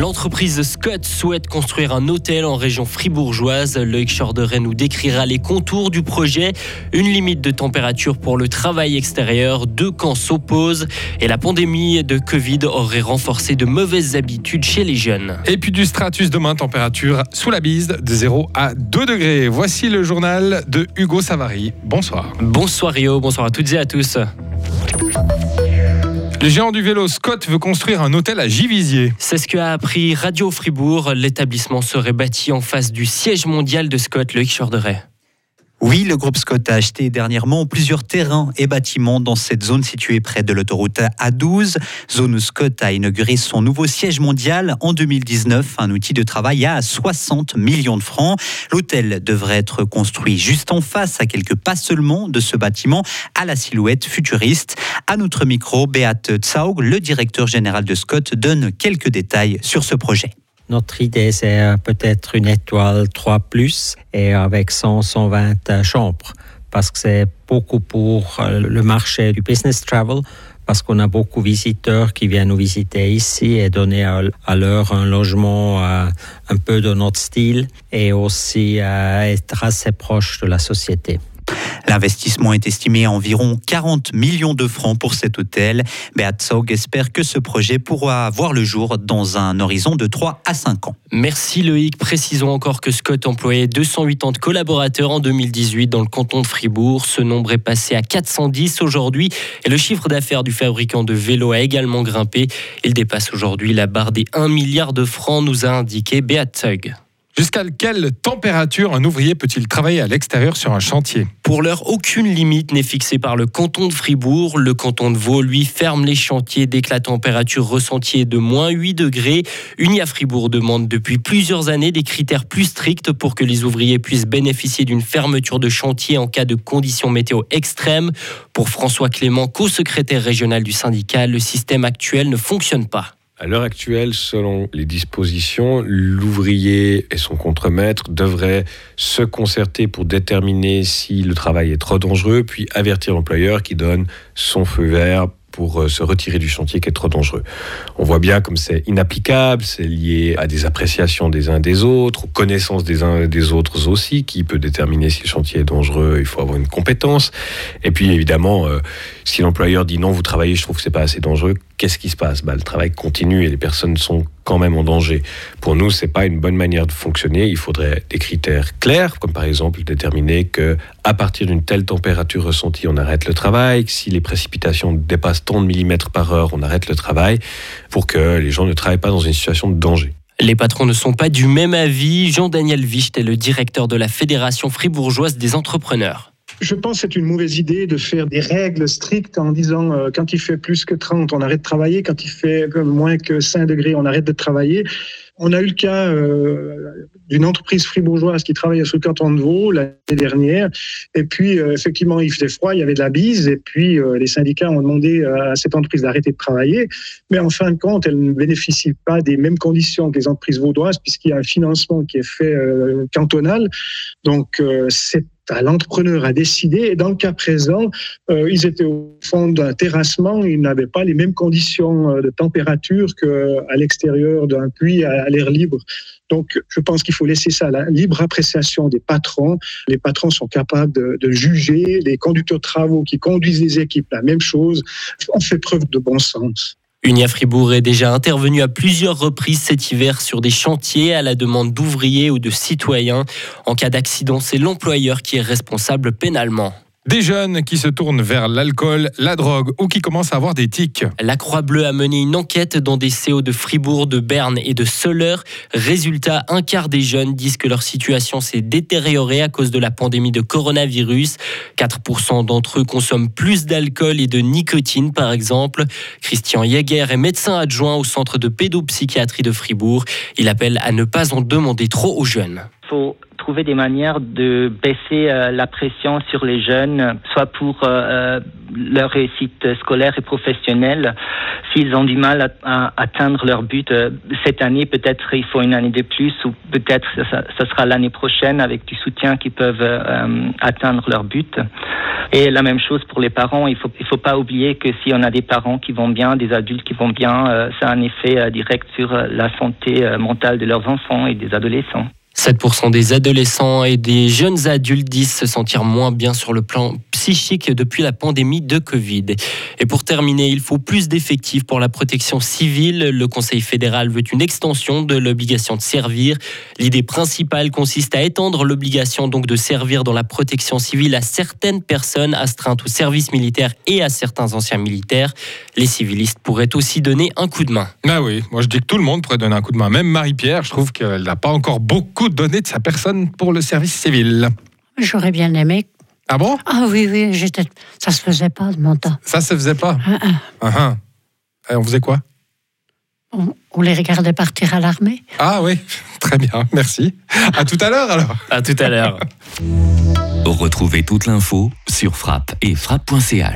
L'entreprise Scott souhaite construire un hôtel en région fribourgeoise. Loïc Chorderet nous décrira les contours du projet. Une limite de température pour le travail extérieur, deux camps s'opposent et la pandémie de Covid aurait renforcé de mauvaises habitudes chez les jeunes. Et puis du stratus demain, température sous la bise de 0 à 2 degrés. Voici le journal de Hugo Savary. Bonsoir. Bonsoir Rio, bonsoir à toutes et à tous. Le géant du vélo Scott veut construire un hôtel à Givisier. C'est ce qu'a appris Radio Fribourg. L'établissement serait bâti en face du siège mondial de Scott, le Chorderet. Oui, le groupe Scott a acheté dernièrement plusieurs terrains et bâtiments dans cette zone située près de l'autoroute A12. Zone où Scott a inauguré son nouveau siège mondial en 2019, un outil de travail à 60 millions de francs. L'hôtel devrait être construit juste en face, à quelques pas seulement de ce bâtiment, à la silhouette futuriste. À notre micro, Beate Tsaug, le directeur général de Scott, donne quelques détails sur ce projet. Notre idée, c'est euh, peut-être une étoile 3 plus et avec 100, 120 chambres parce que c'est beaucoup pour euh, le marché du business travel parce qu'on a beaucoup de visiteurs qui viennent nous visiter ici et donner à leur un logement euh, un peu de notre style et aussi être assez proche de la société. L'investissement est estimé à environ 40 millions de francs pour cet hôtel. Beat espère que ce projet pourra voir le jour dans un horizon de 3 à 5 ans. Merci Loïc. Précisons encore que Scott employait 280 collaborateurs en 2018 dans le canton de Fribourg. Ce nombre est passé à 410 aujourd'hui et le chiffre d'affaires du fabricant de vélos a également grimpé. Il dépasse aujourd'hui la barre des 1 milliard de francs, nous a indiqué Beat Saug. Jusqu'à quelle température un ouvrier peut-il travailler à l'extérieur sur un chantier? Pour l'heure, aucune limite n'est fixée par le canton de Fribourg. Le canton de Vaud, lui, ferme les chantiers dès que la température ressentie est de moins 8 degrés. Unia Fribourg demande depuis plusieurs années des critères plus stricts pour que les ouvriers puissent bénéficier d'une fermeture de chantier en cas de conditions météo extrêmes. Pour François Clément, co-secrétaire régional du syndicat, le système actuel ne fonctionne pas. À l'heure actuelle, selon les dispositions, l'ouvrier et son contremaître devraient se concerter pour déterminer si le travail est trop dangereux, puis avertir l'employeur qui donne son feu vert pour euh, se retirer du chantier qui est trop dangereux. On voit bien comme c'est inapplicable, c'est lié à des appréciations des uns des autres, aux connaissances des uns des autres aussi, qui peut déterminer si le chantier est dangereux, il faut avoir une compétence. Et puis évidemment, euh, si l'employeur dit non, vous travaillez, je trouve que c'est pas assez dangereux, qu'est-ce qui se passe? Bah, Le travail continue et les personnes sont quand même en danger. Pour nous, c'est pas une bonne manière de fonctionner. Il faudrait des critères clairs, comme par exemple déterminer que à partir d'une telle température ressentie, on arrête le travail. Si les précipitations dépassent tant de millimètres par heure, on arrête le travail, pour que les gens ne travaillent pas dans une situation de danger. Les patrons ne sont pas du même avis. Jean-Daniel Wicht est le directeur de la Fédération fribourgeoise des entrepreneurs. Je pense que c'est une mauvaise idée de faire des règles strictes en disant euh, quand il fait plus que 30, on arrête de travailler, quand il fait moins que 5 degrés, on arrête de travailler. On a eu le cas euh, d'une entreprise fribourgeoise qui travaillait sur le canton de Vaud l'année dernière. Et puis, euh, effectivement, il faisait froid, il y avait de la bise. Et puis, les syndicats ont demandé à cette entreprise d'arrêter de travailler. Mais en fin de compte, elle ne bénéficie pas des mêmes conditions que les entreprises vaudoises, puisqu'il y a un financement qui est fait cantonal. Donc, c'est l'entrepreneur à décider. Et dans le cas présent, euh, ils étaient au fond d'un terrassement, ils n'avaient pas les mêmes conditions euh, de température qu'à l'extérieur d'un puits à, l'air libre. Donc, je pense qu'il faut laisser ça à la libre appréciation des patrons. Les patrons sont capables de, de, juger. Les conducteurs de travaux qui conduisent les équipes, la même chose. On fait preuve de bon sens. Unia Fribourg est déjà intervenu à plusieurs reprises cet hiver sur des chantiers à la demande d'ouvriers ou de citoyens. En cas d'accident, c'est l'employeur qui est responsable pénalement. Des jeunes qui se tournent vers l'alcool, la drogue ou qui commencent à avoir des tics. La Croix-Bleue a mené une enquête dans des CO de Fribourg, de Berne et de Soleure. Résultat, un quart des jeunes disent que leur situation s'est détériorée à cause de la pandémie de coronavirus. 4% d'entre eux consomment plus d'alcool et de nicotine, par exemple. Christian Jäger est médecin adjoint au centre de pédopsychiatrie de Fribourg. Il appelle à ne pas en demander trop aux jeunes trouver des manières de baisser euh, la pression sur les jeunes, soit pour euh, euh, leur réussite scolaire et professionnelle. S'ils ont du mal à, atteindre leur but cette année, peut-être il faut une année de plus ou peut-être ce sera l'année prochaine avec du soutien qu'ils peuvent atteindre leur but. Et la même chose pour les parents. Il faut il faut pas oublier que si on a des parents qui vont bien, des adultes qui vont bien, ça a un effet direct sur la santé mentale de leurs enfants et des adolescents. 7% des adolescents et des jeunes adultes disent se sentir moins bien sur le plan psychique depuis la pandémie de Covid. Et pour terminer, il faut plus d'effectifs pour la protection civile. Le Conseil fédéral veut une extension de l'obligation de servir. L'idée principale consiste à étendre l'obligation donc de servir dans la protection civile à certaines personnes astreintes au service militaire et à certains anciens militaires. Les civilistes pourraient aussi donner un coup de main. Ah oui, moi je dis que tout le monde pourrait donner un coup de main. Même Marie-Pierre, je trouve qu'elle n'a pas encore beaucoup donné de sa personne pour le service civil. J'aurais bien aimé. Ah bon? Ah oui, oui, j'étais. Ça se faisait pas de mon temps. Ça se faisait pas? Ah, ah. Ah, ah. Et on faisait quoi? On, on les regardait partir à l'armée. Ah oui, très bien, merci. À tout à l'heure alors. À tout à l'heure. Retrouvez toute l'info sur frappe et frappe.ch.